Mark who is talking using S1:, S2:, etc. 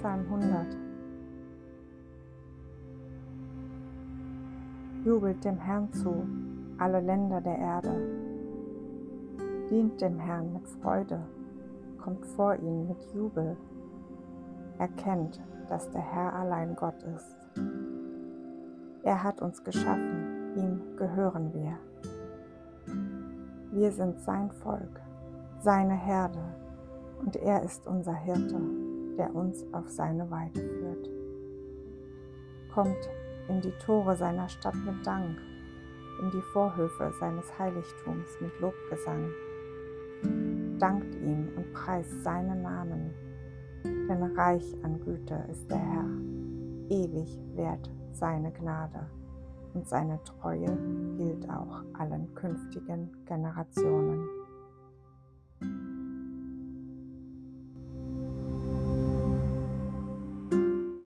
S1: Psalm 100. Jubelt dem Herrn zu, alle Länder der Erde. Dient dem Herrn mit Freude, kommt vor ihn mit Jubel. Erkennt, dass der Herr allein Gott ist. Er hat uns geschaffen, ihm gehören wir. Wir sind sein Volk, seine Herde, und er ist unser Hirte, der uns auf seine Weide führt. Kommt in die Tore seiner Stadt mit Dank, in die Vorhöfe seines Heiligtums mit Lobgesang. Dankt ihm und preist seinen Namen, denn reich an Güte ist der Herr, ewig wert seine Gnade und seine Treue gilt auch allen künftigen Generationen.